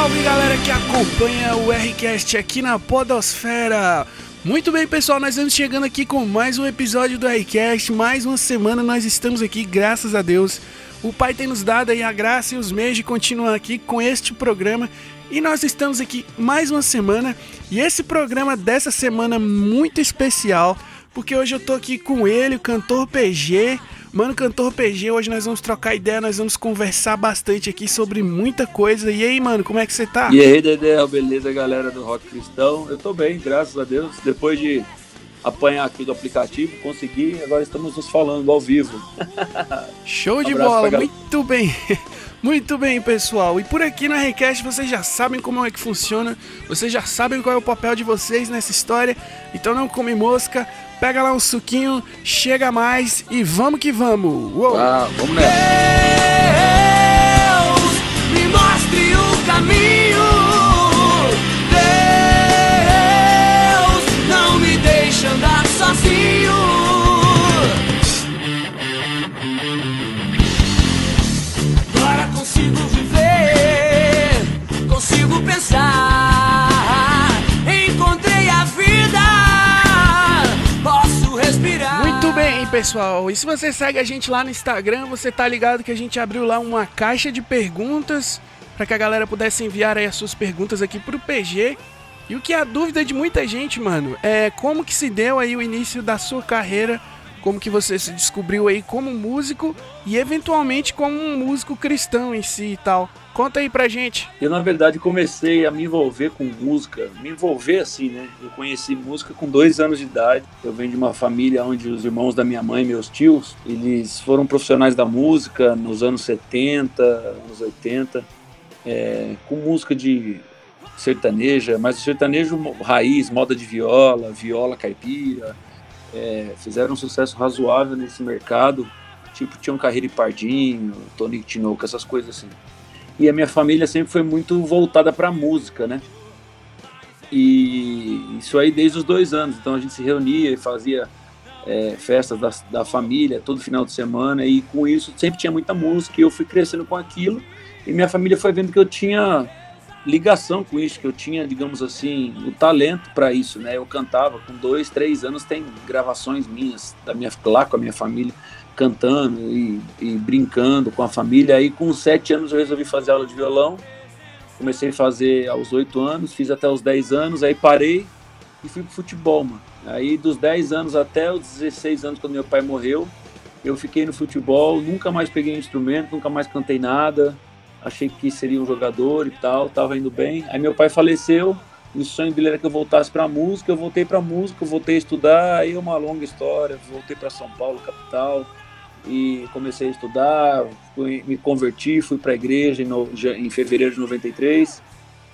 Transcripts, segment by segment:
salve galera que acompanha o Rcast aqui na Podosfera. Muito bem, pessoal, nós estamos chegando aqui com mais um episódio do Rcast. Mais uma semana nós estamos aqui, graças a Deus. O Pai tem nos dado aí a graça e os meios de continuar aqui com este programa. E nós estamos aqui mais uma semana. E esse programa dessa semana muito especial, porque hoje eu tô aqui com ele, o cantor PG. Mano, cantor PG, hoje nós vamos trocar ideia, nós vamos conversar bastante aqui sobre muita coisa. E aí, mano, como é que você tá? E aí, Dedé, beleza, galera do Rock Cristão? Eu tô bem, graças a Deus. Depois de apanhar aqui do aplicativo, consegui, agora estamos nos falando ao vivo. Show de bola, muito bem. Muito bem, pessoal. E por aqui na Request vocês já sabem como é que funciona, vocês já sabem qual é o papel de vocês nessa história. Então não come mosca, pega lá um suquinho, chega mais e vamos que vamos. Uou. Ah, vamos nessa. Deus, me mostre o caminho. Deus, não me deixe andar sozinho. Agora consigo viver, consigo pensar. Pessoal. E se você segue a gente lá no Instagram, você tá ligado que a gente abriu lá uma caixa de perguntas para que a galera pudesse enviar aí as suas perguntas aqui pro PG. E o que é a dúvida de muita gente, mano, é como que se deu aí o início da sua carreira, como que você se descobriu aí como músico e eventualmente como um músico cristão em si e tal. Conta aí pra gente. Eu, na verdade, comecei a me envolver com música, me envolver assim, né? Eu conheci música com dois anos de idade. Eu venho de uma família onde os irmãos da minha mãe, meus tios, eles foram profissionais da música nos anos 70, anos 80, é, com música de sertaneja, mas o sertanejo raiz, moda de viola, viola caipira, é, fizeram um sucesso razoável nesse mercado, tipo Tião Carreira e Pardinho, Tony Tinoco, essas coisas assim. E a minha família sempre foi muito voltada para música, né? E isso aí desde os dois anos, então a gente se reunia e fazia é, festas da, da família todo final de semana e com isso sempre tinha muita música e eu fui crescendo com aquilo e minha família foi vendo que eu tinha ligação com isso, que eu tinha, digamos assim, o talento para isso, né? Eu cantava com dois, três anos, tem gravações minhas da minha lá com a minha família cantando e, e brincando com a família. Aí com sete anos eu resolvi fazer aula de violão. Comecei a fazer aos oito anos, fiz até os dez anos, aí parei e fui pro futebol, mano. Aí dos 10 anos até os 16 anos, quando meu pai morreu, eu fiquei no futebol, nunca mais peguei um instrumento, nunca mais cantei nada achei que seria um jogador e tal, tava indo bem. Aí meu pai faleceu, e o sonho dele era que eu voltasse para música, eu voltei para música, voltei a estudar, aí é uma longa história, voltei para São Paulo, capital, e comecei a estudar, fui, me converti, fui para a igreja em, em, fevereiro de 93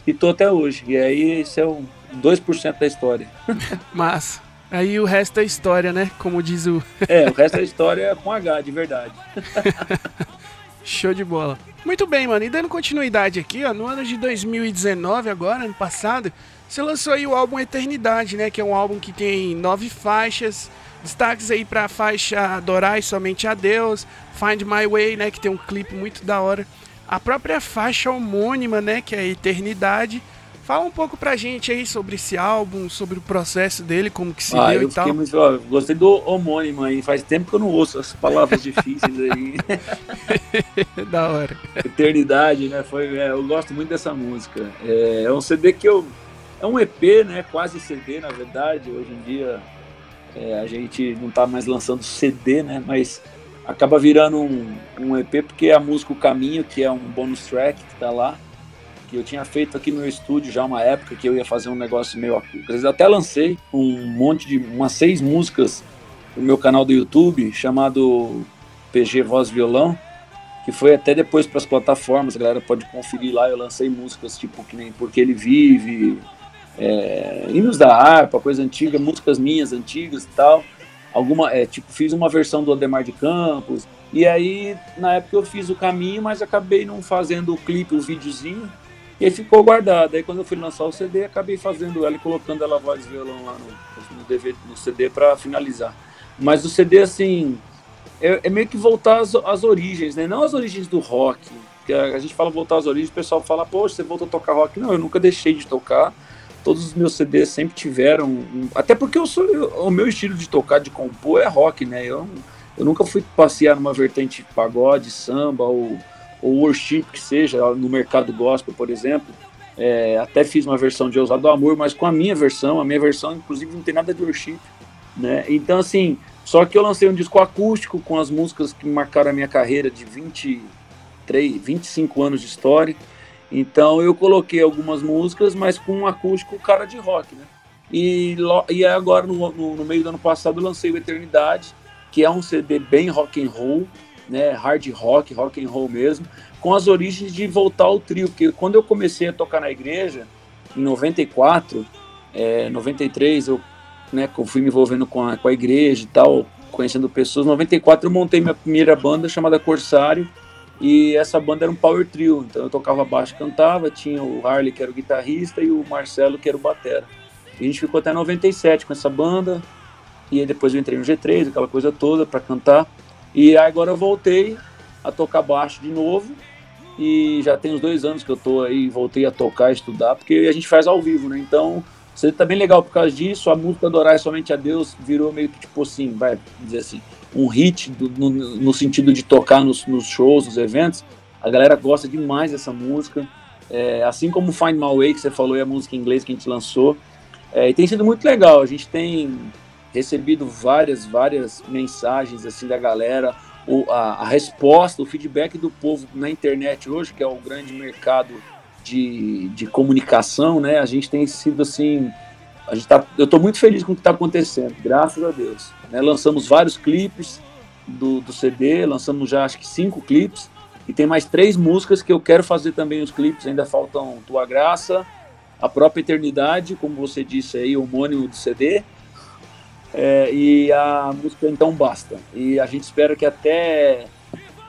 e tô até hoje. E aí esse é o 2% da história. Mas aí o resto é história, né? Como diz o É, o resto é história com H, de verdade. Show de bola. Muito bem, mano. E dando continuidade aqui, ó, no ano de 2019, agora, ano passado, você lançou aí o álbum Eternidade, né? Que é um álbum que tem nove faixas. Destaques aí pra faixa Adorar Somente a Deus, Find My Way, né? Que tem um clipe muito da hora. A própria faixa homônima, né? Que é a Eternidade. Fala um pouco pra gente aí sobre esse álbum, sobre o processo dele, como que se ah, deu eu e tal. Muito, ó, gostei do homônimo aí, faz tempo que eu não ouço as palavras difíceis aí. da hora. Eternidade, né? Foi, é, eu gosto muito dessa música. É, é, um CD que eu. É um EP, né? Quase CD, na verdade. Hoje em dia é, a gente não tá mais lançando CD, né? Mas acaba virando um, um EP porque a música O Caminho, que é um bonus track que tá lá que eu tinha feito aqui no meu estúdio já uma época que eu ia fazer um negócio meio eu até lancei um monte de umas seis músicas no meu canal do YouTube chamado PG Voz Violão que foi até depois para as plataformas a galera pode conferir lá eu lancei músicas tipo que nem porque ele vive é, hinos da harpa coisa antiga músicas minhas antigas e tal. Alguma é, tipo fiz uma versão do Ademar de Campos. E aí na época eu fiz o caminho mas acabei não fazendo o clipe o videozinho e aí ficou guardado. Aí quando eu fui lançar o CD, acabei fazendo ela e colocando ela voz e violão lá no, no, DVD, no CD para finalizar. Mas o CD, assim, é, é, meio que voltar às, às origens, né? Não as origens do rock, Porque a, a gente fala voltar às origens, o pessoal fala, poxa, você voltou a tocar rock. Não, eu nunca deixei de tocar. Todos os meus CDs sempre tiveram. Um, até porque eu sou, eu, o meu estilo de tocar, de compor é rock, né? Eu, eu nunca fui passear numa vertente pagode, samba ou, ou worship, que seja, no mercado gospel, por exemplo. É, até fiz uma versão de Ousado Amor, mas com a minha versão, a minha versão, inclusive, não tem nada de worship. Né? Então, assim, só que eu lancei um disco acústico com as músicas que marcaram a minha carreira de 23, 25 anos de história. Então eu coloquei algumas músicas, mas com um acústico cara de rock, né? E, e agora, no, no, no, meio do ano passado, eu lancei o Eternidade, que é um CD bem rock and roll, né? Hard rock, rock and roll mesmo, com as origens de voltar ao trio. Porque quando eu comecei a tocar na igreja, em 94, é, 93, eu né, eu fui me envolvendo com a, com a igreja e tal, conhecendo pessoas. Em 94 eu montei minha primeira banda chamada Corsário e essa banda era um power trio, então eu tocava baixo cantava, tinha o Harley que era o guitarrista e o Marcelo que era o batera. E a gente ficou até 97 com essa banda e aí depois eu entrei no G3, aquela coisa toda para cantar. E agora eu voltei a tocar baixo de novo e já tem uns dois anos que eu tô aí, voltei a tocar, estudar, porque a gente faz ao vivo, né? Então você tá bem legal por causa disso. A música Adorar Somente a Deus virou meio que tipo assim, vai dizer assim, um hit do, no, no, sentido de tocar nos, nos, shows, nos eventos. A galera gosta demais dessa música. É, assim como Find My Way, que você falou, é a música em inglês que a gente lançou. É, e tem sido muito legal. A gente tem recebido várias, várias mensagens assim da galera. O, a, a resposta, o feedback do povo na internet hoje, que é o grande mercado de, de comunicação, né? A gente tem sido assim, a gente tá, eu estou muito feliz com o que está acontecendo, graças a Deus. Né? Lançamos vários clipes do, do CD, lançamos já acho que cinco clipes e tem mais três músicas que eu quero fazer também os clipes. Ainda faltam Tua Graça, a própria Eternidade, como você disse aí, homônimo do CD. É, e a música Então Basta. E a gente espera que até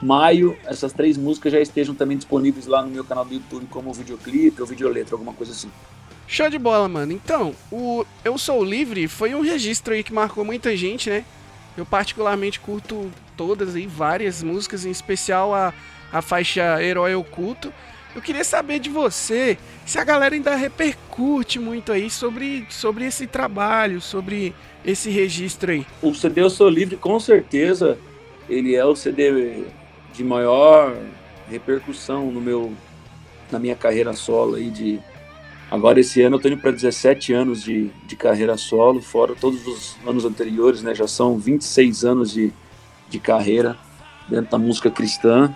maio essas três músicas já estejam também disponíveis lá no meu canal do YouTube como videoclipe ou videoletra, alguma coisa assim. Show de bola, mano. Então, o Eu Sou Livre foi um registro aí que marcou muita gente, né? Eu particularmente curto todas aí, várias músicas, em especial a, a faixa Herói Oculto. Eu queria saber de você se a galera ainda repercute muito aí sobre, sobre esse trabalho, sobre esse registro aí. O CD Eu Sou Livre, com certeza, ele é o CD de maior repercussão no meu na minha carreira solo aí de agora esse ano eu tô indo para 17 anos de, de carreira solo, fora todos os anos anteriores, né? Já são 26 anos de, de carreira dentro da música cristã.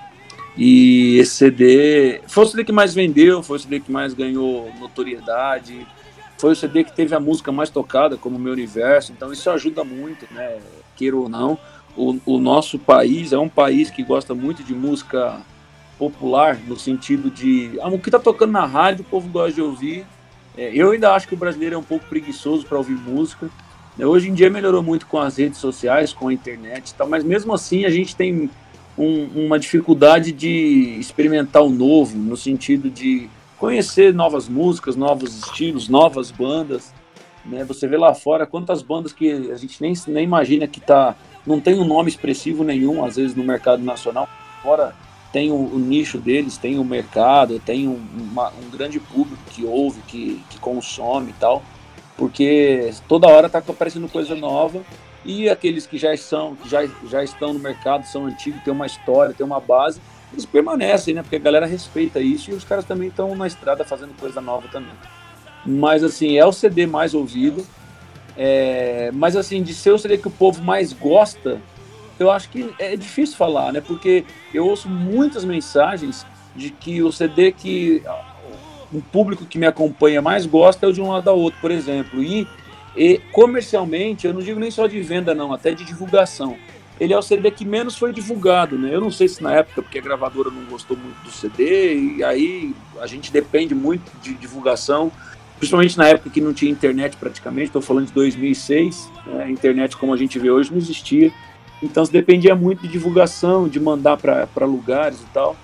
E esse CD foi o CD que mais vendeu, foi o CD que mais ganhou notoriedade, foi o CD que teve a música mais tocada, como o meu universo, então isso ajuda muito, né? Queira ou não o, o nosso país é um país que gosta muito de música popular, no sentido de ah, o que está tocando na rádio, o povo gosta de ouvir. É, eu ainda acho que o brasileiro é um pouco preguiçoso para ouvir música. É, hoje em dia melhorou muito com as redes sociais, com a internet e tal, mas mesmo assim a gente tem um, uma dificuldade de experimentar o novo, no sentido de conhecer novas músicas, novos estilos, novas bandas. Né? Você vê lá fora quantas bandas que a gente nem, nem imagina que está não tem um nome expressivo nenhum, às vezes, no mercado nacional. Fora tem o, o nicho deles, tem o mercado, tem um, uma, um grande público que ouve, que, que consome e tal, porque toda hora está aparecendo coisa nova e aqueles que já são, que já, já estão no mercado, são antigos, têm uma história, têm uma base, eles permanecem, né? Porque a galera respeita isso e os caras também estão na estrada fazendo coisa nova também. Mas assim, é o CD mais ouvido. É, mas assim, de ser o CD que o povo mais gosta, eu acho que é difícil falar, né? Porque eu ouço muitas mensagens de que o CD que o público que me acompanha mais gosta é o de um lado ao outro, por exemplo. E, e comercialmente, eu não digo nem só de venda, não, até de divulgação. Ele é o CD que menos foi divulgado, né? Eu não sei se na época, porque a gravadora não gostou muito do CD, e aí a gente depende muito de divulgação principalmente na época que não tinha internet praticamente, estou falando de 2006, né, a internet como a gente vê hoje não existia, então se dependia muito de divulgação, de mandar para lugares e tal,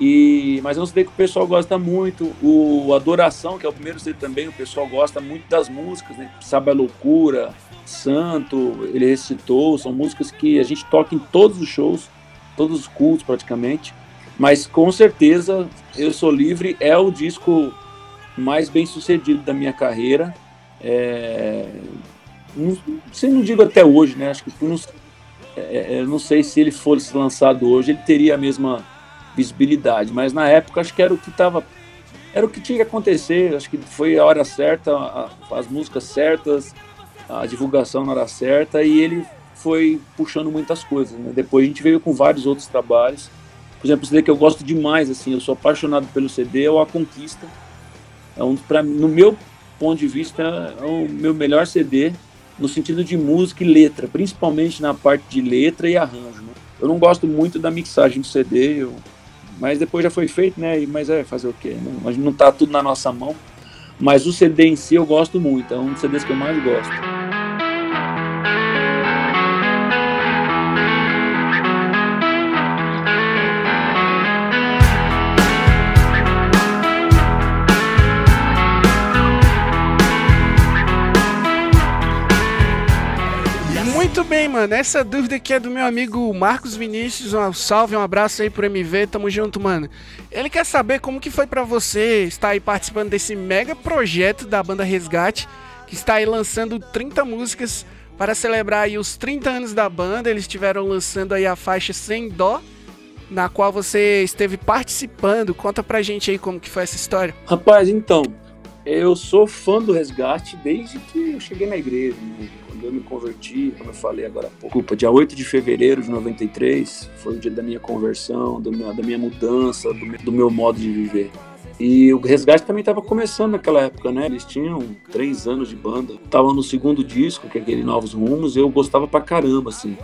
e, mas um CD que o pessoal gosta muito, o Adoração, que é o primeiro CD também, o pessoal gosta muito das músicas, né, Sabe a Loucura, Santo, ele recitou, são músicas que a gente toca em todos os shows, todos os cultos praticamente, Mas com certeza Eu Sou Livre é o disco mais bem sucedido da minha carreira. É, não, não digo até hoje, né? Acho que não, é, é não sei se ele fosse lançado hoje, ele teria a mesma visibilidade, mas na época acho que era o que estava era o que tinha que acontecer, acho que foi a hora certa, a, as músicas certas, a divulgação na hora certa e ele foi puxando muitas coisas. Né? Depois a gente veio com vários outros trabalhos. Por exemplo, o CD que eu gosto demais, assim, eu sou apaixonado pelo CD, é o A Conquista. É um, pra, no meu ponto de vista, é o meu melhor CD no sentido de música e letra, principalmente na parte de letra e arranjo. Né? Eu não gosto muito da mixagem do CD, eu mas depois já foi feito, né? Mas é fazer o quê? Não, não tá tudo na nossa mão. Mas o CD em si eu gosto muito, é um dos CDs que eu mais gosto. Bem, mano. Essa dúvida aqui é do meu amigo Marcos Vinícius. Um salve, um abraço aí pro MV. Tamo junto, mano. Ele quer saber como que foi para você estar aí participando desse mega projeto da banda Resgate, que está aí lançando 30 músicas para celebrar aí os 30 anos da banda. Eles estiveram lançando aí a faixa Sem Dó, na qual você esteve participando. Conta pra gente aí como que foi essa história. Rapaz, então, eu sou fã do Resgate desde que eu cheguei na igreja. Né? quando eu me converti, como eu falei agora há pouco, dia 8 de fevereiro de 93, foi o dia da minha conversão, do meu, da minha mudança, do meu, do meu modo de viver. E o Resgate também estava começando naquela época, né? Eles tinham três anos de banda. Estavam no segundo disco, que é aquele Novos Rumos, eu gostava pra caramba, assim.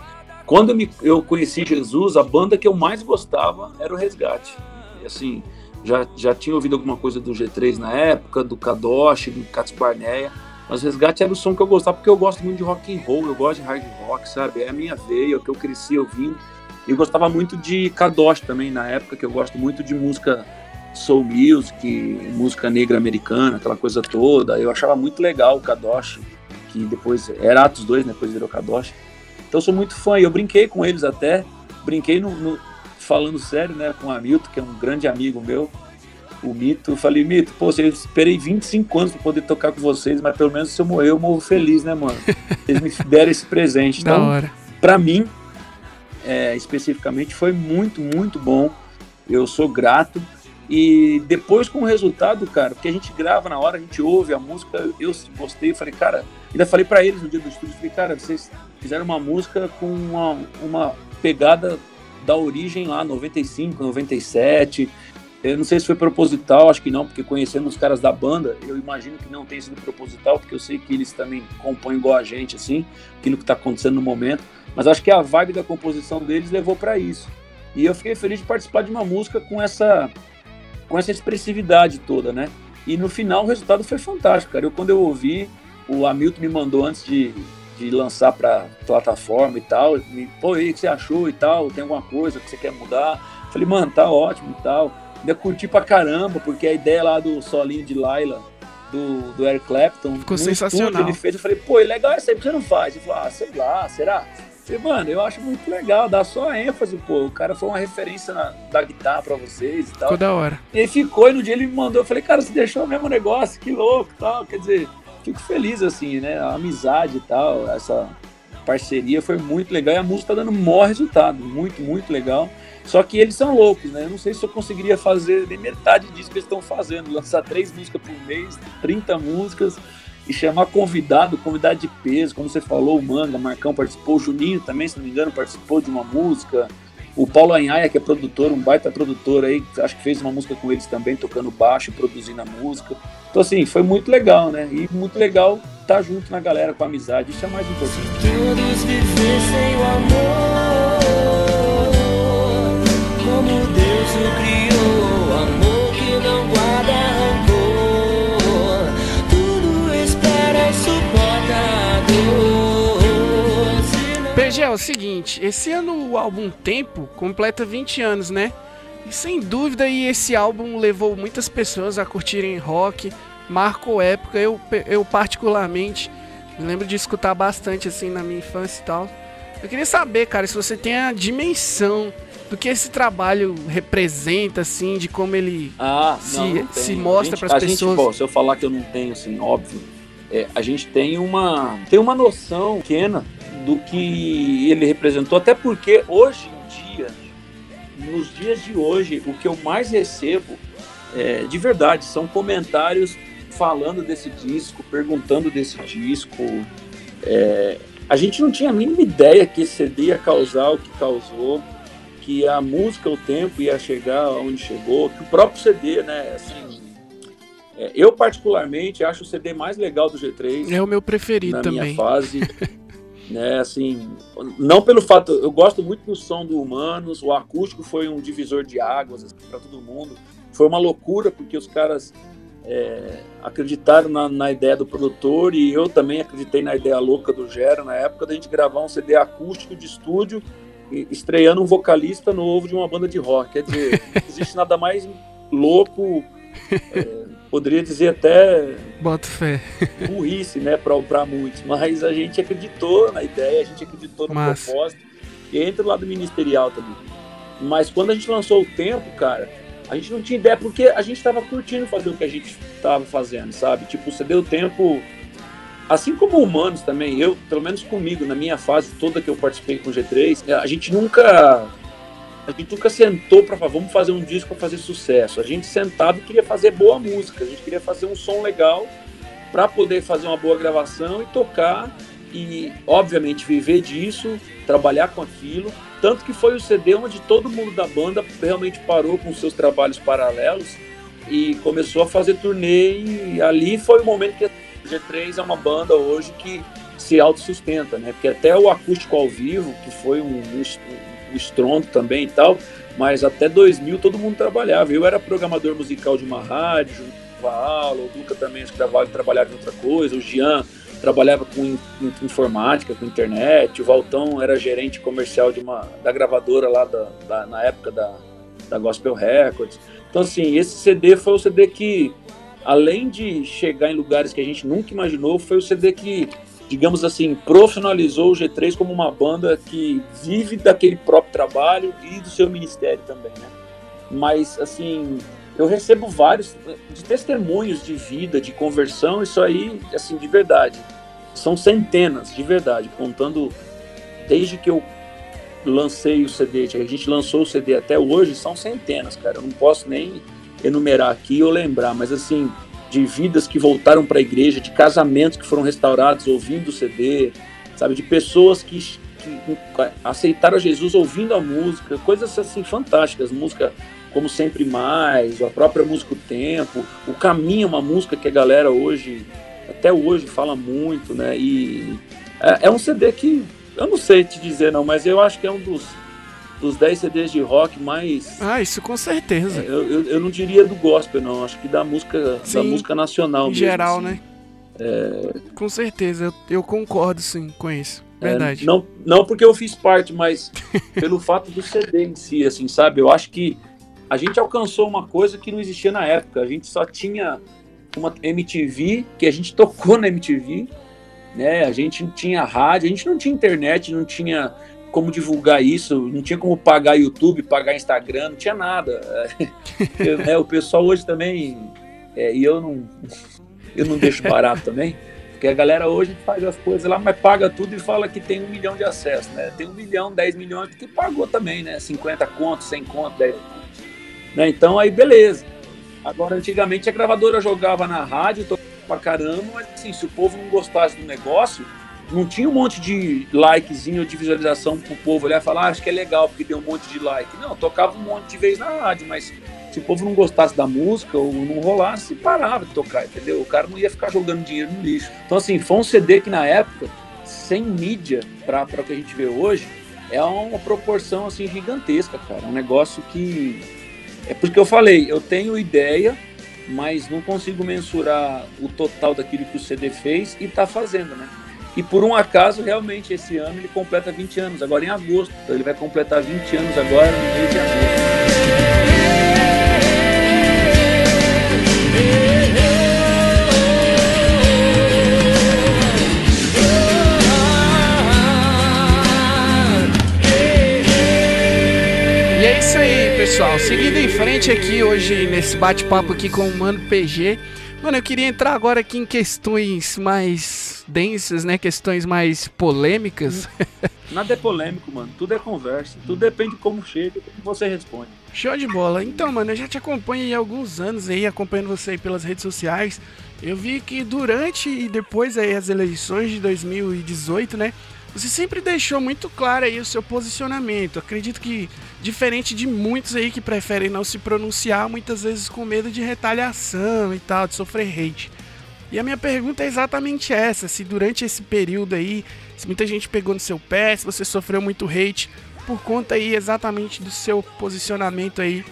Quando eu, me, eu conheci Jesus, a banda que eu mais gostava era o Resgate. E, assim, já, já tinha ouvido alguma coisa do G3 na época, do Kadosh, do Cats Barneia. Mas Resgate era o som que eu gostava, porque eu gosto muito de rock and roll, eu gosto de hard rock, sabe? É a minha veia, é o que eu cresci ouvindo. E eu gostava muito de Kadosh também, na época, que eu gosto muito de música soul music, música negra americana, aquela coisa toda. Eu achava muito legal o Kadosh, que depois era Atos 2, né? depois virou Kadosh. Então eu sou muito fã, e eu brinquei com eles até, brinquei no, no falando sério, né, com o Hamilton, que é um grande amigo meu, o Mito. Eu falei, Mito, pô, eu esperei 25 anos para poder tocar com vocês, mas pelo menos se eu morrer, eu morro feliz, né, mano? Eles me deram esse presente. Então, da hora. pra mim, é, especificamente, foi muito, muito bom. Eu sou grato. E depois com o resultado, cara, porque a gente grava na hora, a gente ouve a música, eu gostei, falei, cara, ainda falei para eles no dia do estúdio, falei, cara, vocês fizeram uma música com uma, uma pegada da origem lá, 95, 97, eu não sei se foi proposital, acho que não, porque conhecendo os caras da banda, eu imagino que não tenha sido proposital, porque eu sei que eles também compõem igual a gente, assim, aquilo que está acontecendo no momento. Mas acho que a vibe da composição deles levou para isso. E eu fiquei feliz de participar de uma música com essa, com essa expressividade toda, né? E no final o resultado foi fantástico, cara. Eu, quando eu ouvi, o Hamilton me mandou antes de, de lançar para plataforma e tal. Me, Pô, e o que você achou e tal? Tem alguma coisa que você quer mudar? Falei, mano, tá ótimo e tal. Ainda curti pra caramba, porque a ideia lá do solinho de Laila, do, do Eric Clapton, ficou sensacional. ele fez, eu falei, pô, é legal isso aí, por que você não faz? Ele falou, ah, sei lá, será? Eu falei, mano, eu acho muito legal, dá só ênfase, pô. O cara foi uma referência na, da guitarra pra vocês e tal. Ficou da hora. E ficou, e no dia ele me mandou, eu falei, cara, você deixou o mesmo negócio, que louco e tal. Quer dizer, fico feliz, assim, né? A amizade e tal, essa parceria foi muito legal e a música tá dando o maior resultado, muito, muito legal. Só que eles são loucos, né? Eu não sei se eu conseguiria fazer nem metade disso que eles estão fazendo. Lançar três músicas por mês, 30 músicas e chamar convidado, convidado de peso, como você falou, o Manga, Marcão participou, o Juninho também, se não me engano, participou de uma música. O Paulo Anhaia, que é produtor, um baita produtor aí, acho que fez uma música com eles também, tocando baixo, produzindo a música. Então, assim, foi muito legal, né? E muito legal estar tá junto na galera com a amizade, isso é mais importante. Todos vivessem o amor como Deus o criou, amor que não guarda rancor, PG, é o seguinte, esse ano o álbum Tempo completa 20 anos, né? E sem dúvida e esse álbum levou muitas pessoas a curtirem rock, marcou época, eu, eu particularmente me lembro de escutar bastante assim na minha infância e tal. Eu queria saber, cara, se você tem a dimensão do que esse trabalho representa, assim, de como ele Ah, se, não, se mostra para as a gente, pessoas. bom, se eu falar que eu não tenho, assim, óbvio, é, a gente tem uma, tem uma noção pequena do que ele representou, até porque hoje em dia, nos dias de hoje, o que eu mais recebo, é, de verdade, são comentários falando desse disco, perguntando desse disco. É, a gente não tinha a mínima ideia que esse CD ia causar o que causou, que a música, o tempo ia chegar onde chegou, que o próprio CD, né, assim, é, eu particularmente acho o CD mais legal do G3 É o meu preferido na também. minha fase, né, assim, não pelo fato, eu gosto muito do som do Humanos, o acústico foi um divisor de águas para todo mundo, foi uma loucura porque os caras é, acreditaram na, na ideia do produtor e eu também acreditei na ideia louca do Gera na época da gente gravar um CD acústico de estúdio e- estreando um vocalista novo de uma banda de rock. Quer dizer, não existe nada mais louco, é, poderia dizer até Boto fé. burrice, né, para muitos, mas a gente acreditou na ideia, a gente acreditou no Massa. propósito, e entra do lado ministerial também. Mas quando a gente lançou o tempo, cara, a gente não tinha ideia, porque a gente estava curtindo fazer o que a gente estava fazendo, sabe? Tipo, você deu tempo. Assim como humanos também, eu, pelo menos comigo, na minha fase toda que eu participei com o G3, a gente nunca. A gente nunca sentou para falar, vamos fazer um disco para fazer sucesso. A gente sentava e queria fazer boa música, a gente queria fazer um som legal para poder fazer uma boa gravação e tocar e, obviamente, viver disso, trabalhar com aquilo. Tanto que foi o CD onde todo mundo da banda realmente parou com seus trabalhos paralelos e começou a fazer turnê. E ali foi o momento que a G3 é uma banda hoje que se autossustenta, né? Porque até o acústico ao vivo, que foi um, um, estrondo também e tal, mas até 2000 todo mundo trabalhava. Eu era programador musical de uma rádio, dava aula, o Duca também acho que trabalhava em outra coisa, o Jean trabalhava com in- in- informática, com internet, o Valtão era gerente comercial de uma da gravadora lá da, da- na época da, da Gospel Records. Então assim, esse CD foi o CD que além de chegar em lugares que a gente nunca imaginou, foi o CD que digamos assim, profissionalizou o G3 como uma banda que vive daquele próprio trabalho e do seu ministério também, né? Mas, assim, eu recebo vários de testemunhos de vida, de conversão, isso aí, assim, de verdade. São centenas, de verdade, contando desde que eu lancei o CD, a gente lançou o CD até hoje, são centenas, cara. Eu não posso nem enumerar aqui ou lembrar, mas assim, de vidas que voltaram para a igreja, de casamentos que foram restaurados ouvindo o CD, sabe, de pessoas que, que aceitaram Jesus ouvindo a música, coisas assim fantásticas, música como Sempre Mais, a própria música O Tempo, O Caminho é uma música que a galera hoje, até hoje, fala muito, né? E é, é um CD que, eu não sei te dizer não, mas eu acho que é um dos, dos 10 CDs de rock mais... Ah, isso com certeza. Eu, eu, eu não diria do gospel, não, acho que da música, Sim, da música nacional em mesmo, geral, assim. né? Com certeza, eu, eu concordo sim com isso. É, Verdade. não, não porque eu fiz parte, mas pelo fato do CD em si, assim, sabe? Eu acho que a gente alcançou uma coisa que não existia na época. A gente só tinha uma MTV, que a gente tocou na MTV, né? A gente não tinha rádio, a gente não tinha internet, não tinha como divulgar isso, não tinha como pagar YouTube, pagar Instagram, não tinha nada. Eu, né, o pessoal hoje também, é, e eu não, eu não deixo barato também, porque a galera hoje faz as coisas lá, mas paga tudo e fala que tem um milhão de acessos, né? Tem um milhão, 10 milhões, porque pagou também, né? 50 contos, 100 contos, 10 contos. Né? Então aí beleza. Agora, antigamente a gravadora jogava na rádio, tocava pra caramba, mas assim, se o povo não gostasse do negócio, não tinha um monte de likezinho de visualização pro povo olhar e falar, ah, acho que é legal porque deu um monte de like. Não, tocava um monte de vez na rádio, mas se o povo não gostasse da música ou não rolasse, parava de tocar, entendeu? O cara não ia ficar jogando dinheiro no lixo. Então, assim, foi um CD que na época, sem mídia para o que a gente vê hoje, é uma proporção assim gigantesca, cara. É um negócio que. É porque eu falei, eu tenho ideia, mas não consigo mensurar o total daquilo que o CD fez e tá fazendo, né? E por um acaso, realmente, esse ano ele completa 20 anos, agora em agosto. Então ele vai completar 20 anos agora no mês de agosto. E seguindo em frente aqui hoje nesse bate-papo aqui com o Mano PG. Mano, eu queria entrar agora aqui em questões mais densas, né? Questões mais polêmicas. Nada é polêmico, mano. Tudo é conversa. Tudo depende de como chega e como você responde. Show de bola. Então, mano, eu já te acompanho há alguns anos aí, acompanhando você aí pelas redes sociais. Eu vi que durante e depois aí as eleições de 2018, né? Você sempre deixou muito claro aí o seu posicionamento. Acredito que, diferente de muitos aí que preferem não se pronunciar, muitas vezes com medo de retaliação e tal, de sofrer hate. E a minha pergunta é exatamente essa: se durante esse período aí, se muita gente pegou no seu pé, se você sofreu muito hate por conta aí exatamente do seu posicionamento aí,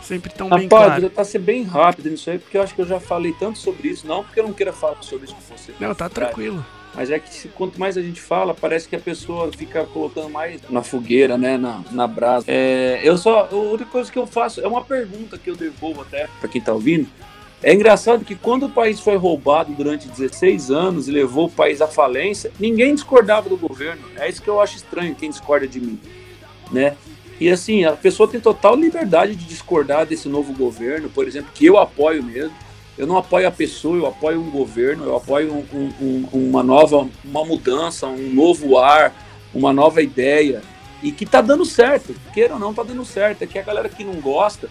sempre tão Rapaz, bem claro. eu tá ser bem rápido nisso aí, porque eu acho que eu já falei tanto sobre isso, não porque eu não queira falar sobre isso com você. Não, tá tranquilo. Mas é que quanto mais a gente fala, parece que a pessoa fica colocando mais na fogueira, né? Na, na brasa. É, eu só. A única coisa que eu faço é uma pergunta que eu devolvo até para quem tá ouvindo. É engraçado que quando o país foi roubado durante 16 anos e levou o país à falência, ninguém discordava do governo. É isso que eu acho estranho, quem discorda de mim, né? E assim, a pessoa tem total liberdade de discordar desse novo governo, por exemplo, que eu apoio mesmo. Eu não apoio a pessoa, eu apoio um governo, eu apoio um, um, uma nova, uma mudança, um novo ar, uma nova ideia. E que tá dando certo, queira ou não, tá dando certo. É que a galera que não gosta,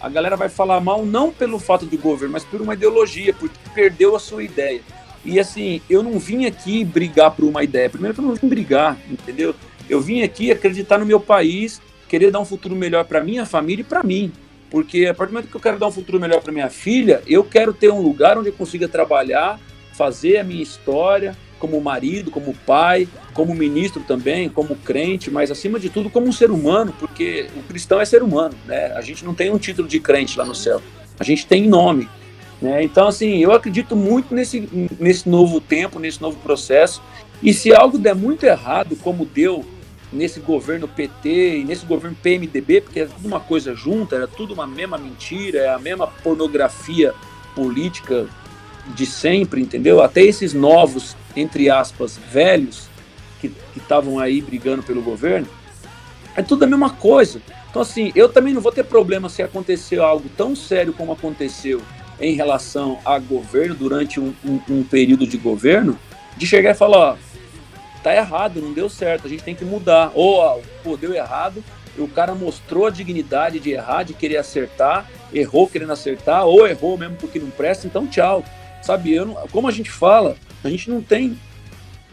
a galera vai falar mal não pelo fato do governo, mas por uma ideologia, porque perdeu a sua ideia. E assim, eu não vim aqui brigar por uma ideia. Primeiro eu não vim brigar, entendeu? Eu vim aqui acreditar no meu país, querer dar um futuro melhor para minha família e para mim. Porque a partir do momento que eu quero dar um futuro melhor para minha filha, eu quero ter um lugar onde eu consiga trabalhar, fazer a minha história como marido, como pai, como ministro também, como crente, mas acima de tudo como um ser humano, porque o cristão é ser humano, né? A gente não tem um título de crente lá no céu. A gente tem nome, né? Então assim, eu acredito muito nesse nesse novo tempo, nesse novo processo. E se algo der muito errado, como deu nesse governo PT e nesse governo PMDB, porque é tudo uma coisa junta, era tudo uma mesma mentira, é a mesma pornografia política de sempre, entendeu? Até esses novos, entre aspas, velhos, que estavam aí brigando pelo governo, é tudo a mesma coisa. Então, assim, eu também não vou ter problema se acontecer algo tão sério como aconteceu em relação a governo durante um, um, um período de governo, de chegar e falar, ó, tá errado, não deu certo, a gente tem que mudar. Ou, pô, deu errado, o cara mostrou a dignidade de errar, de querer acertar, errou querendo acertar, ou errou mesmo porque não presta, então tchau. Sabe, eu não, como a gente fala, a gente não tem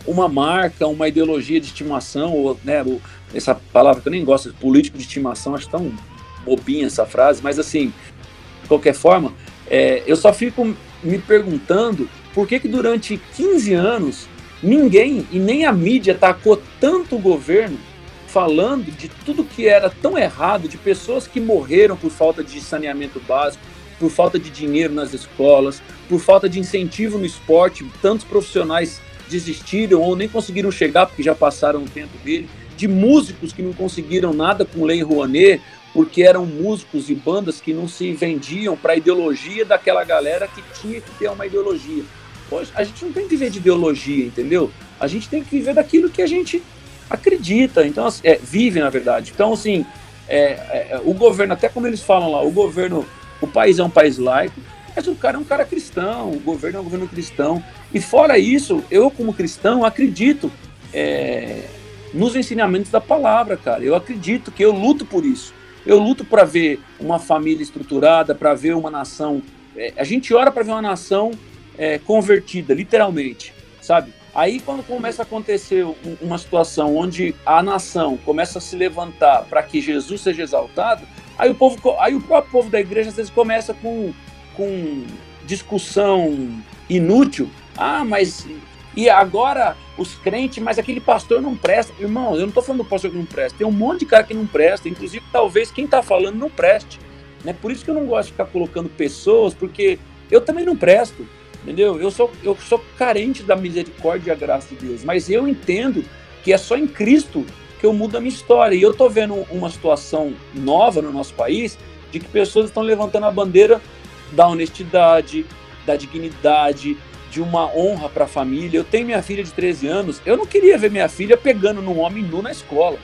uma marca, uma ideologia de estimação, ou, né, essa palavra que eu nem gosto, político de estimação, acho tão bobinha essa frase, mas assim, de qualquer forma, é, eu só fico me perguntando por que que durante 15 anos Ninguém e nem a mídia tacou tanto o governo falando de tudo que era tão errado, de pessoas que morreram por falta de saneamento básico, por falta de dinheiro nas escolas, por falta de incentivo no esporte, tantos profissionais desistiram ou nem conseguiram chegar porque já passaram o tempo dele, de músicos que não conseguiram nada com Lei Rouanet, porque eram músicos e bandas que não se vendiam para a ideologia daquela galera que tinha que ter uma ideologia. Hoje, a gente não tem que viver de ideologia, entendeu? A gente tem que viver daquilo que a gente acredita, então assim, é, vive na verdade. Então assim, é, é, o governo, até como eles falam lá, o governo, o país é um país laico, mas o cara é um cara cristão, o governo é um governo cristão. E fora isso, eu como cristão acredito é, nos ensinamentos da palavra, cara. Eu acredito que eu luto por isso. Eu luto para ver uma família estruturada, para ver uma nação. É, a gente ora para ver uma nação é, convertida, literalmente, sabe? Aí quando começa a acontecer uma situação onde a nação começa a se levantar para que Jesus seja exaltado, aí o povo, aí o próprio povo da igreja às vezes começa com, com discussão inútil. Ah, mas e agora os crentes, mas aquele pastor não presta. Irmão, eu não estou falando do pastor que não presta. Tem um monte de cara que não presta, inclusive talvez quem está falando não preste. Né? Por isso que eu não gosto de ficar colocando pessoas, porque eu também não presto. Entendeu? Eu sou, eu sou carente da misericórdia e a graça de Deus, mas eu entendo que é só em Cristo que eu mudo a minha história. E eu estou vendo uma situação nova no nosso país de que pessoas estão levantando a bandeira da honestidade, da dignidade, de uma honra para a família. Eu tenho minha filha de 13 anos, eu não queria ver minha filha pegando num homem nu na escola.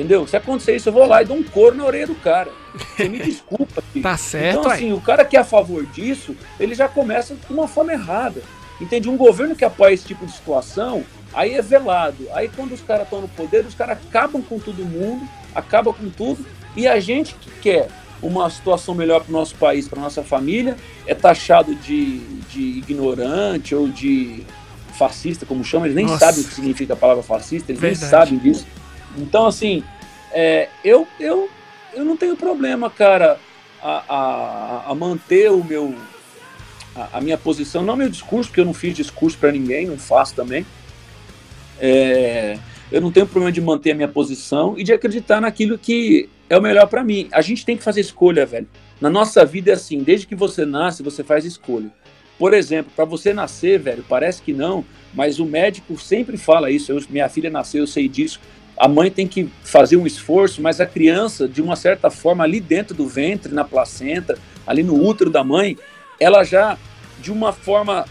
Entendeu? Se acontecer isso, eu vou lá e dou um couro na orelha do cara. Você me desculpa. Filho. Tá certo, Então, assim, o cara que é a favor disso, ele já começa de uma forma errada. Entende? Um governo que apoia esse tipo de situação, aí é velado. Aí quando os caras estão no poder, os caras acabam com todo mundo, acabam com tudo, e a gente que quer uma situação melhor para o nosso país, para nossa família, é taxado de, de ignorante ou de fascista, como chama, eles nem Nossa. sabem o que significa a palavra fascista, eles Verdade. nem sabem disso. Então, assim, é, eu, eu, eu não tenho problema, cara, a, a, a manter o meu, a, a minha posição, não meu discurso, porque eu não fiz discurso para ninguém, não faço também. É, eu não tenho problema de manter a minha posição e de acreditar naquilo que é o melhor para mim. A gente tem que fazer escolha, velho. Na nossa vida é assim, desde que você nasce, você faz escolha. Por exemplo, para você nascer, velho, parece que não, mas o médico sempre fala isso. Eu- minha filha nasceu, eu sei disso. A mãe tem que fazer um esforço, mas a criança, de uma certa forma, ali dentro do ventre, na placenta, ali no útero da mãe, ela já, de uma forma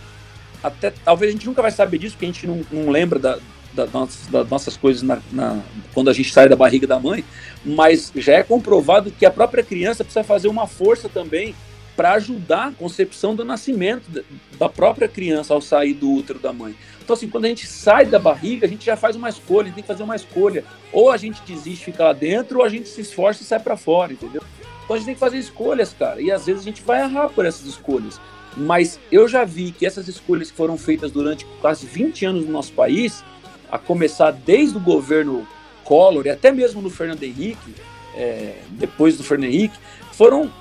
até talvez a gente nunca vai saber disso, porque a gente não, não lembra da, da das nossas coisas na, na- quando a gente sai da barriga da mãe, mas já é comprovado que a própria criança precisa fazer uma força também para ajudar a concepção do nascimento da própria criança ao sair do útero da mãe. Então, assim, quando a gente sai da barriga, a gente já faz uma escolha, tem que fazer uma escolha. Ou a gente desiste, fica lá dentro, ou a gente se esforça e sai para fora, entendeu? Então a gente tem que fazer escolhas, cara. E às vezes a gente vai errar por essas escolhas. Mas eu já vi que essas escolhas que foram feitas durante quase 20 anos no nosso país, a começar desde o governo Collor e até mesmo no Fernando Henrique, é, depois do Fernando Henrique, foram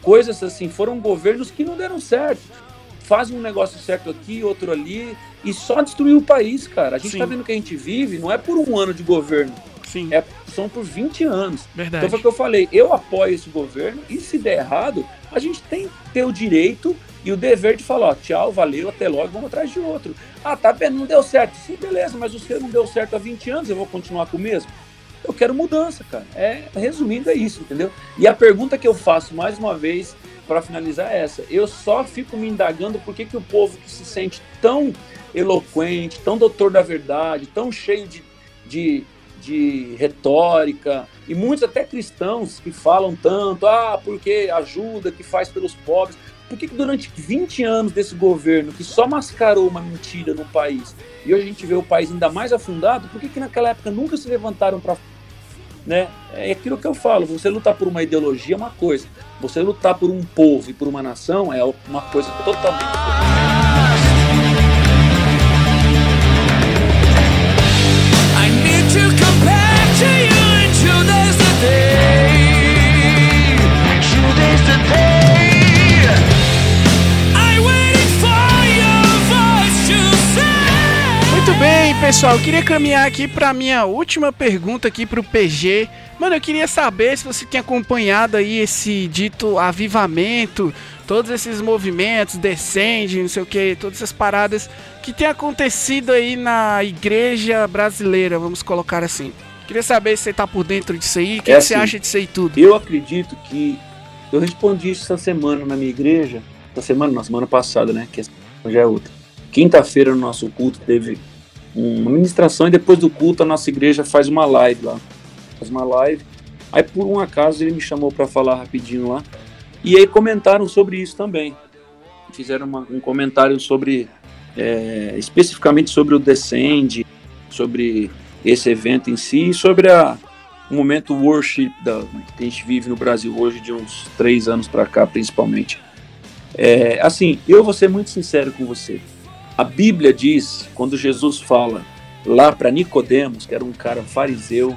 coisas assim, foram governos que não deram certo. Fazem um negócio certo aqui, outro ali, e só destruiu o país, cara. A gente Sim. tá vendo que a gente vive, não é por um ano de governo, Sim, é, são por 20 anos. verdade. Então foi o que eu falei, eu apoio esse governo e se der errado, a gente tem que ter o direito e o dever de falar, ó, tchau, valeu, até logo, vamos atrás de outro. Ah, tá não deu certo. Sim, beleza, mas o seu não deu certo há 20 anos, eu vou continuar com o mesmo? Eu quero mudança, cara. É, resumindo, é isso, entendeu? E a pergunta que eu faço mais uma vez para finalizar essa. Eu só fico me indagando por que, que o povo que se sente tão eloquente, tão doutor da verdade, tão cheio de, de, de retórica, e muitos até cristãos que falam tanto, ah, porque ajuda, que faz pelos pobres. Por que, que durante 20 anos desse governo que só mascarou uma mentira no país e hoje a gente vê o país ainda mais afundado, por que, que naquela época nunca se levantaram para. Né? É aquilo que eu falo: você lutar por uma ideologia é uma coisa, você lutar por um povo e por uma nação é uma coisa totalmente diferente. I need to come back to you days today. Pessoal. Eu queria caminhar aqui para minha última pergunta aqui pro PG. Mano, eu queria saber se você tem acompanhado aí esse dito avivamento, todos esses movimentos, descende, não sei o que, todas essas paradas que tem acontecido aí na igreja brasileira, vamos colocar assim. Queria saber se você tá por dentro disso aí, o que, É que você assim. acha disso aí tudo? Eu acredito que. Eu respondi isso essa semana na minha igreja. Essa semana, na semana passada, né? Que já é outra. Quinta-feira no nosso culto teve uma ministração e depois do culto a nossa igreja faz uma live lá. Faz uma live. Aí por um acaso ele me chamou para falar rapidinho lá. E aí comentaram sobre isso também. Fizeram uma- um comentário sobre. é, especificamente sobre o Descend, sobre esse evento em si e sobre a, o momento worship da, que a gente vive no Brasil hoje, de uns três anos para cá, principalmente. É, assim, eu vou ser muito sincero com você. A Bíblia diz, quando Jesus fala lá para Nicodemos, que era um cara fariseu,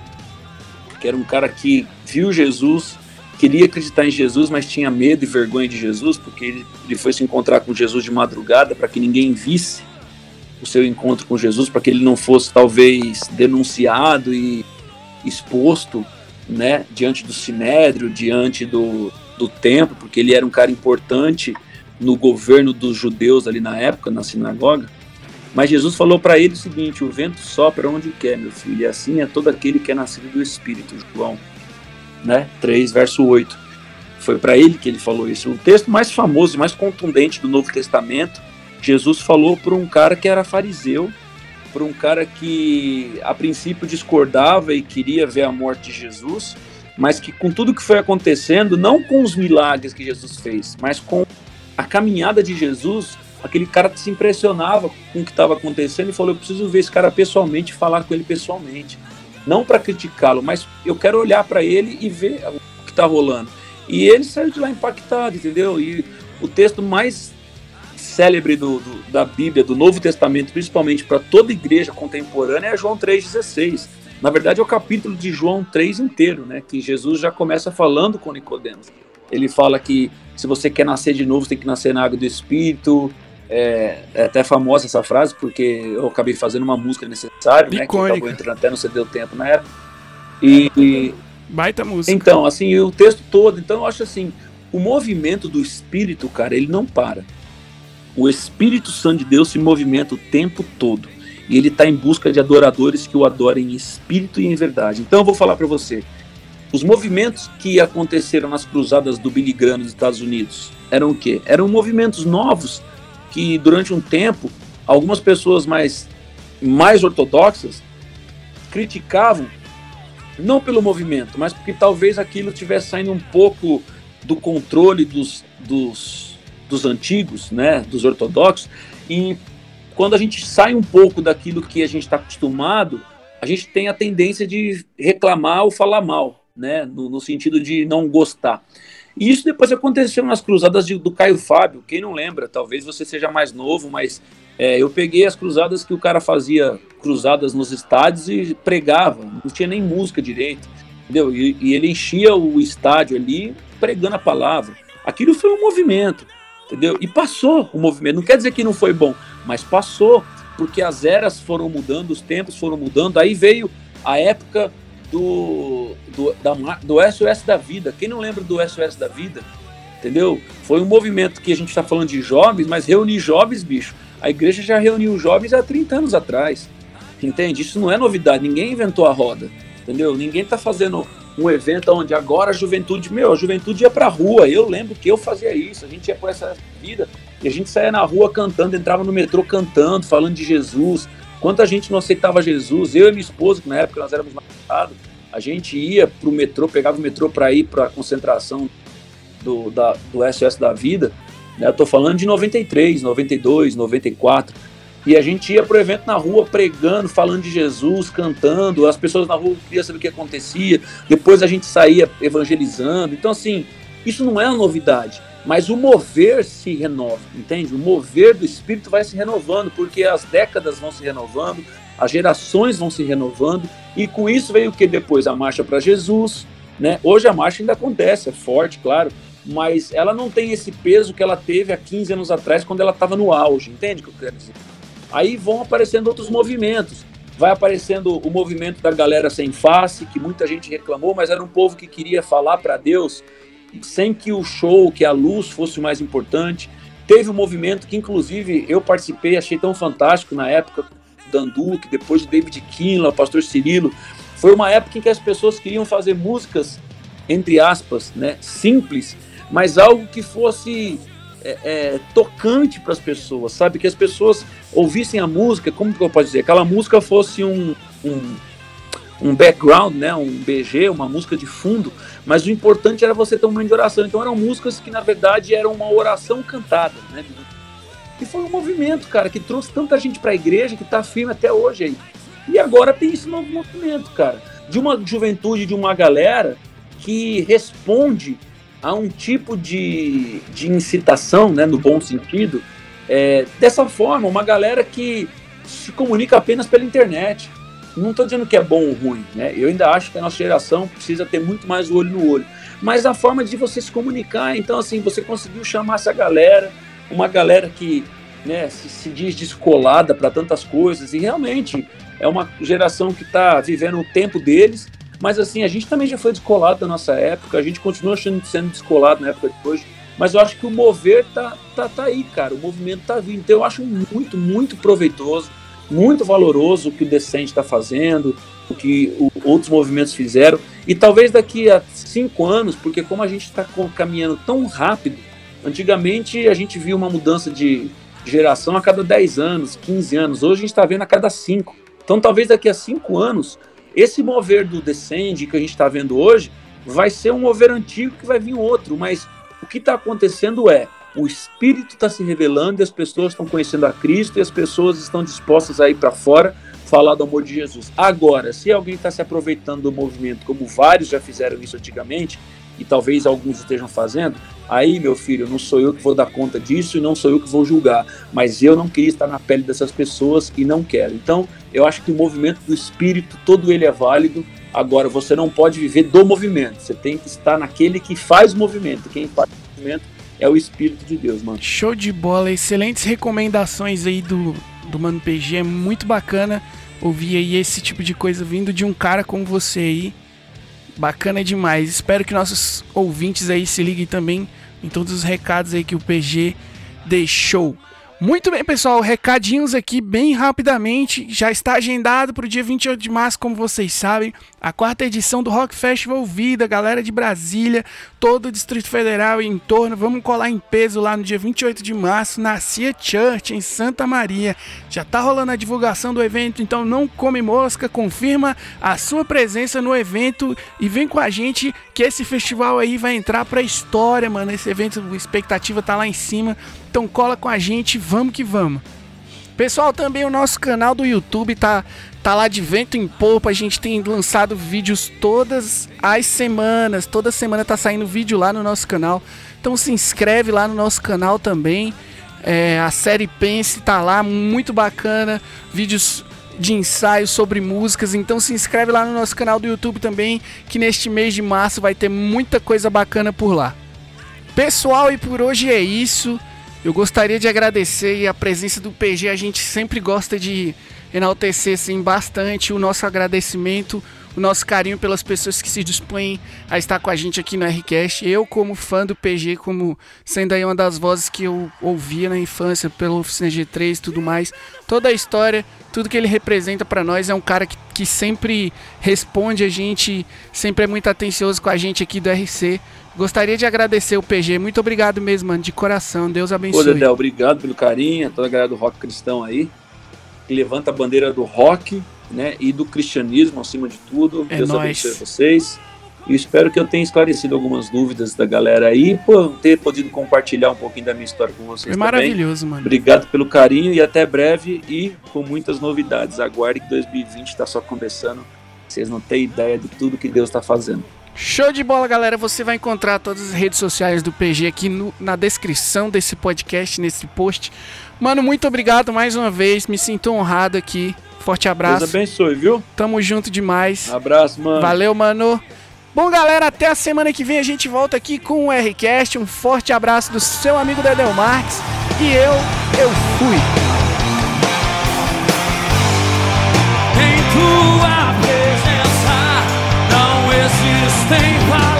que era um cara que viu Jesus, queria acreditar em Jesus, mas tinha medo e vergonha de Jesus, porque ele, ele foi se encontrar com Jesus de madrugada para que ninguém visse o seu encontro com Jesus, para que ele não fosse talvez denunciado e exposto, né, diante do sinédrio, diante do, do templo, porque ele era um cara importante no governo dos judeus ali na época, na sinagoga. Mas Jesus falou para ele o seguinte: o vento sopra onde quer, meu filho, e assim é todo aquele que é nascido do Espírito, João, né? 3, verso 8. Foi para ele que ele falou isso. O texto mais famoso mais contundente do Novo Testamento, Jesus falou para um cara que era fariseu, por um cara que a princípio discordava e queria ver a morte de Jesus, mas que com tudo que foi acontecendo, não com os milagres que Jesus fez, mas com a caminhada de Jesus, aquele cara se impressionava com o que estava acontecendo e falou: Eu preciso ver esse cara pessoalmente, falar com ele pessoalmente. Não para criticá-lo, mas eu quero olhar para ele e ver o que está rolando. E ele saiu de lá impactado, entendeu? E o texto mais célebre do, do, da Bíblia, do Novo Testamento, principalmente para toda igreja contemporânea, é João 3,16. Na verdade, é o capítulo de João 3 inteiro, né? Que Jesus já começa falando com Nicodemos. Ele fala que se você quer nascer de novo, você tem que nascer na água do Espírito. É, é até famosa essa frase, porque eu acabei fazendo uma música necessária, né? Que acabou entrando até no CD o Tempo na época. E, e, Baita música. Então, assim, o texto todo. Então, eu acho assim, o movimento do Espírito, cara, ele não para. O Espírito Santo de Deus se movimenta o tempo todo. E ele está em busca de adoradores que o adorem em espírito e em verdade. Então eu vou falar para você. Os movimentos que aconteceram nas cruzadas do Billy Graham nos Estados Unidos eram o quê? Eram movimentos novos que durante um tempo algumas pessoas mais mais ortodoxas criticavam não pelo movimento, mas porque talvez aquilo estivesse saindo um pouco do controle dos, dos dos antigos, né, dos ortodoxos, e quando a gente sai um pouco daquilo que a gente está acostumado, a gente tem a tendência de reclamar ou falar mal, né, no, no sentido de não gostar. E isso depois aconteceu nas cruzadas de, do Caio Fábio. Quem não lembra, talvez você seja mais novo, mas é, eu peguei as cruzadas que o cara fazia cruzadas nos estádios e pregava, não tinha nem música direito, entendeu? E, e ele enchia o estádio ali pregando a palavra. Aquilo foi um movimento entendeu? E passou o movimento. Não quer dizer que não foi bom, mas passou, porque as eras foram mudando, os tempos foram mudando. Aí veio a época do, do, da, do SOS da Vida. Quem não lembra do SOS da Vida? Entendeu? Foi um movimento que a gente está falando de jovens, mas reunir jovens, bicho. A igreja já reuniu jovens há 30 anos atrás. Entende? Isso não é novidade, ninguém inventou a roda. Entendeu? Ninguém está fazendo um evento onde agora a juventude, meu, a juventude ia pra rua. Eu lembro que eu fazia isso, a gente ia por essa vida e a gente saía na rua cantando, entrava no metrô cantando, falando de Jesus. Quanta gente não aceitava Jesus, eu e minha esposa, que na época nós éramos namorados, a gente ia pro metrô, pegava o metrô para ir para a concentração do, da, do SOS da vida. Né? Eu tô falando de 93, 92, 94 e a gente ia pro evento na rua pregando, falando de Jesus, cantando, as pessoas na rua queriam saber o que acontecia, depois a gente saía evangelizando. Então, assim, isso não é uma novidade, mas o mover se renova, entende? O mover do Espírito vai se renovando, porque as décadas vão se renovando, as gerações vão se renovando, e com isso veio o que depois? A marcha para Jesus, né? Hoje a marcha ainda acontece, é forte, claro, mas ela não tem esse peso que ela teve há 15 anos atrás, quando ela estava no auge, entende o que eu quero dizer? Aí vão aparecendo outros movimentos. Vai aparecendo o movimento da galera sem face, que muita gente reclamou, mas era um povo que queria falar para Deus sem que o show, que a luz fosse o mais importante. Teve um movimento que, inclusive, eu participei, achei tão fantástico na época, Danduque, depois de David Kinla, pastor Cirilo. Foi uma época em que as pessoas queriam fazer músicas, entre aspas, né, simples, mas algo que fosse é, é, tocante para as pessoas, sabe? Que as pessoas ouvissem a música, como que eu posso dizer? Aquela música fosse um, um, um background, né? um BG, uma música de fundo, mas o importante era você ter um momento de oração. Então eram músicas que na verdade eram uma oração cantada, né? E foi um movimento, cara, que trouxe tanta gente para a igreja que está firme até hoje aí. E agora tem esse novo movimento, cara, de uma juventude, de uma galera que responde a um tipo de, de incitação, né, no bom sentido, é, dessa forma, uma galera que se comunica apenas pela internet. Não estou dizendo que é bom ou ruim, né? Eu ainda acho que a nossa geração precisa ter muito mais o olho no olho. Mas a forma de você se comunicar, então assim, você conseguiu chamar essa galera, uma galera que né, se, se diz descolada para tantas coisas, e realmente é uma geração que está vivendo o tempo deles, mas assim, a gente também já foi descolado da nossa época, a gente continua sendo descolado na época de hoje. Mas eu acho que o mover tá, tá, tá aí, cara. O movimento tá vindo. Então eu acho muito, muito proveitoso, muito valoroso o que o Decente está fazendo, o que o, outros movimentos fizeram. E talvez daqui a cinco anos, porque como a gente está caminhando tão rápido, antigamente a gente viu uma mudança de geração a cada 10 anos, 15 anos. Hoje a gente está vendo a cada 5. Então, talvez daqui a 5 anos, esse mover do Descend que a gente está vendo hoje vai ser um mover antigo que vai vir outro. Mas o que está acontecendo é o Espírito está se revelando e as pessoas estão conhecendo a Cristo e as pessoas estão dispostas a ir para fora falar do amor de Jesus. Agora, se alguém está se aproveitando do movimento, como vários já fizeram isso antigamente, e talvez alguns estejam fazendo, aí, meu filho, não sou eu que vou dar conta disso e não sou eu que vou julgar, mas eu não queria estar na pele dessas pessoas e não quero. Então, eu acho que o movimento do espírito, todo ele é válido. Agora, você não pode viver do movimento, você tem que estar naquele que faz o movimento. Quem faz o movimento é o Espírito de Deus, mano. Show de bola, excelentes recomendações aí do, do Mano PG, é muito bacana ouvir aí esse tipo de coisa vindo de um cara como você aí. Bacana demais. Espero que nossos ouvintes aí se liguem também em todos os recados aí que o PG deixou. Muito bem, pessoal, recadinhos aqui bem rapidamente. Já está agendado para o dia 28 de março, como vocês sabem, a quarta edição do Rock Festival Vida, galera de Brasília, todo o Distrito Federal e em torno. Vamos colar em peso lá no dia 28 de março na Cia Church, em Santa Maria. Já tá rolando a divulgação do evento, então não come mosca, confirma a sua presença no evento e vem com a gente que esse festival aí vai entrar para a história, mano. Esse evento, a expectativa tá lá em cima. Então cola com a gente, vamos que vamos. Pessoal, também o nosso canal do YouTube tá, tá lá de vento em popa. A gente tem lançado vídeos todas as semanas. Toda semana tá saindo vídeo lá no nosso canal. Então se inscreve lá no nosso canal também. É, a série Pense tá lá, muito bacana. Vídeos de ensaios sobre músicas. Então se inscreve lá no nosso canal do YouTube também, que neste mês de março vai ter muita coisa bacana por lá. Pessoal, e por hoje é isso. Eu gostaria de agradecer a presença do PG. A gente sempre gosta de enaltecer bastante o nosso agradecimento, o nosso carinho pelas pessoas que se dispõem a estar com a gente aqui no Rcast. Eu, como fã do PG, como sendo aí uma das vozes que eu ouvia na infância pela Oficina G3 e tudo mais, toda a história, tudo que ele representa para nós é um cara que, que sempre responde a gente, sempre é muito atencioso com a gente aqui do RC. Gostaria de agradecer o PG. Muito obrigado mesmo, mano, de coração. Deus Ô, abençoe. Dedé, obrigado pelo carinho, toda a galera do rock cristão aí, que levanta a bandeira do rock, né, e do cristianismo acima de tudo. É Deus nóis. abençoe vocês. E espero que eu tenha esclarecido algumas dúvidas da galera aí, por ter podido compartilhar um pouquinho da minha história com vocês Foi também. maravilhoso, mano. Obrigado pelo carinho e até breve e com muitas novidades. Aguarde que 2020 está só começando. Vocês não têm ideia de tudo que Deus está fazendo. Show de bola, galera. Você vai encontrar todas as redes sociais do PG aqui no- na descrição desse podcast, nesse post. Mano, muito obrigado mais uma vez. Me sinto honrado aqui. Forte Deus abraço. abençoe, viu? Tamo junto demais. Abraço, mano. Valeu, mano. Bom, galera, até a semana que vem a gente volta aqui com o Rcast. Um forte abraço do seu amigo Dedel Marques. E eu, eu fui. Em tua presença não existem palavras.